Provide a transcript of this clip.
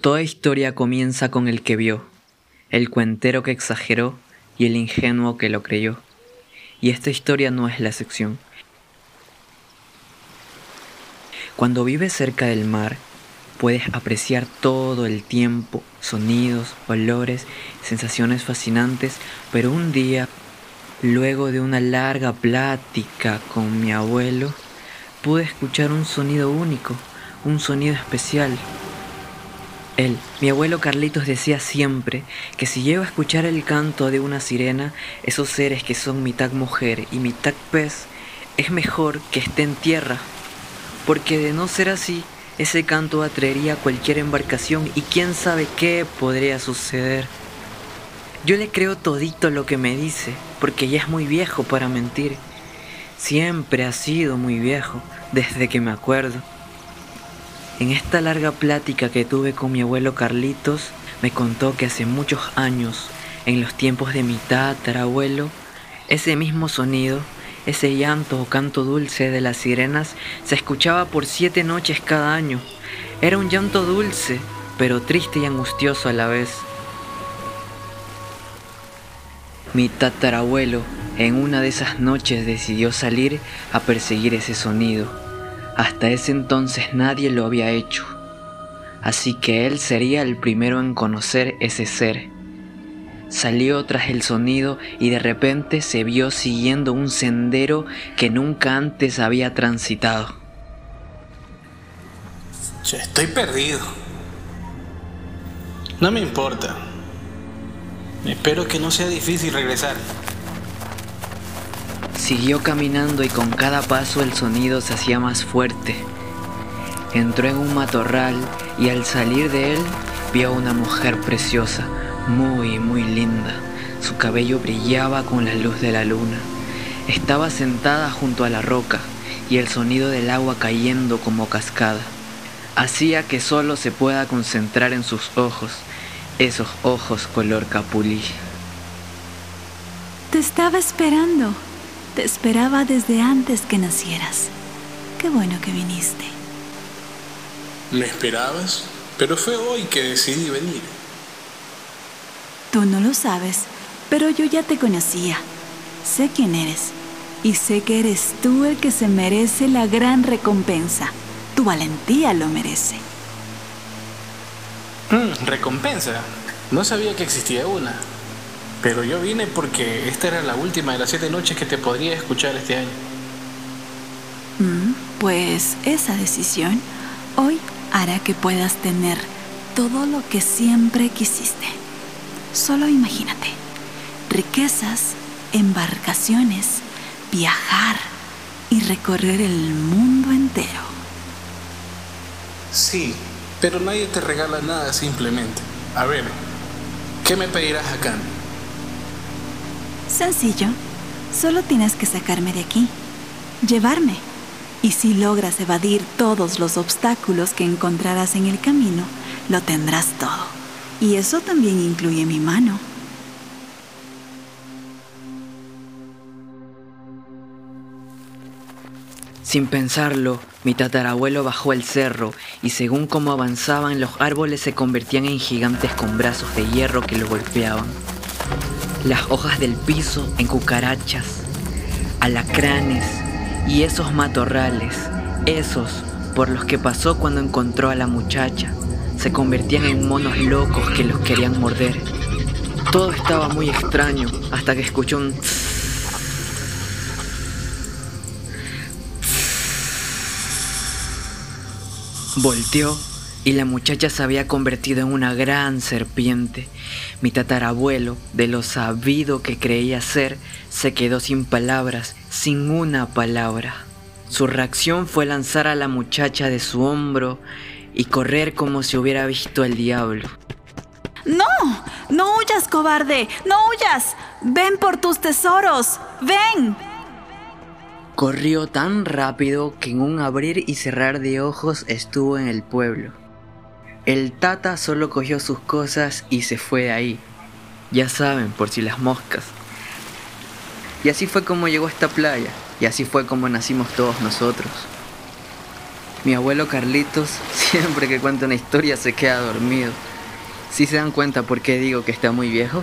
Toda historia comienza con el que vio, el cuentero que exageró y el ingenuo que lo creyó. Y esta historia no es la excepción. Cuando vives cerca del mar, puedes apreciar todo el tiempo, sonidos, olores, sensaciones fascinantes, pero un día, luego de una larga plática con mi abuelo, pude escuchar un sonido único, un sonido especial, él, mi abuelo Carlitos decía siempre que si llego a escuchar el canto de una sirena, esos seres que son mitad mujer y mitad pez, es mejor que esté en tierra, porque de no ser así, ese canto atraería cualquier embarcación y quién sabe qué podría suceder. Yo le creo todito lo que me dice, porque ya es muy viejo para mentir. Siempre ha sido muy viejo, desde que me acuerdo. En esta larga plática que tuve con mi abuelo Carlitos, me contó que hace muchos años, en los tiempos de mi tatarabuelo, ese mismo sonido, ese llanto o canto dulce de las sirenas se escuchaba por siete noches cada año. Era un llanto dulce, pero triste y angustioso a la vez. Mi tatarabuelo en una de esas noches decidió salir a perseguir ese sonido hasta ese entonces nadie lo había hecho, así que él sería el primero en conocer ese ser. Salió tras el sonido y de repente se vio siguiendo un sendero que nunca antes había transitado. estoy perdido. No me importa. Espero que no sea difícil regresar. Siguió caminando y con cada paso el sonido se hacía más fuerte. Entró en un matorral y al salir de él vio a una mujer preciosa, muy, muy linda. Su cabello brillaba con la luz de la luna. Estaba sentada junto a la roca y el sonido del agua cayendo como cascada hacía que solo se pueda concentrar en sus ojos, esos ojos color capulí. Te estaba esperando. Te esperaba desde antes que nacieras. Qué bueno que viniste. ¿Me esperabas? Pero fue hoy que decidí venir. Tú no lo sabes, pero yo ya te conocía. Sé quién eres. Y sé que eres tú el que se merece la gran recompensa. Tu valentía lo merece. Mm, ¿Recompensa? No sabía que existía una. Pero yo vine porque esta era la última de las siete noches que te podría escuchar este año. Mm, pues esa decisión hoy hará que puedas tener todo lo que siempre quisiste. Solo imagínate. Riquezas, embarcaciones, viajar y recorrer el mundo entero. Sí, pero nadie te regala nada simplemente. A ver, ¿qué me pedirás acá? Sencillo. Solo tienes que sacarme de aquí. Llevarme. Y si logras evadir todos los obstáculos que encontrarás en el camino, lo tendrás todo. Y eso también incluye mi mano. Sin pensarlo, mi tatarabuelo bajó el cerro y según cómo avanzaban los árboles se convertían en gigantes con brazos de hierro que lo golpeaban las hojas del piso en cucarachas, alacranes y esos matorrales, esos por los que pasó cuando encontró a la muchacha, se convertían en monos locos que los querían morder. Todo estaba muy extraño hasta que escuchó un... Volteó y la muchacha se había convertido en una gran serpiente. Mi tatarabuelo, de lo sabido que creía ser, se quedó sin palabras, sin una palabra. Su reacción fue lanzar a la muchacha de su hombro y correr como si hubiera visto al diablo. ¡No! ¡No huyas, cobarde! ¡No huyas! ¡Ven por tus tesoros! ¡Ven! Corrió tan rápido que en un abrir y cerrar de ojos estuvo en el pueblo. El tata solo cogió sus cosas y se fue de ahí. Ya saben, por si las moscas. Y así fue como llegó a esta playa, y así fue como nacimos todos nosotros. Mi abuelo Carlitos siempre que cuenta una historia se queda dormido. ¿Sí se dan cuenta por qué digo que está muy viejo?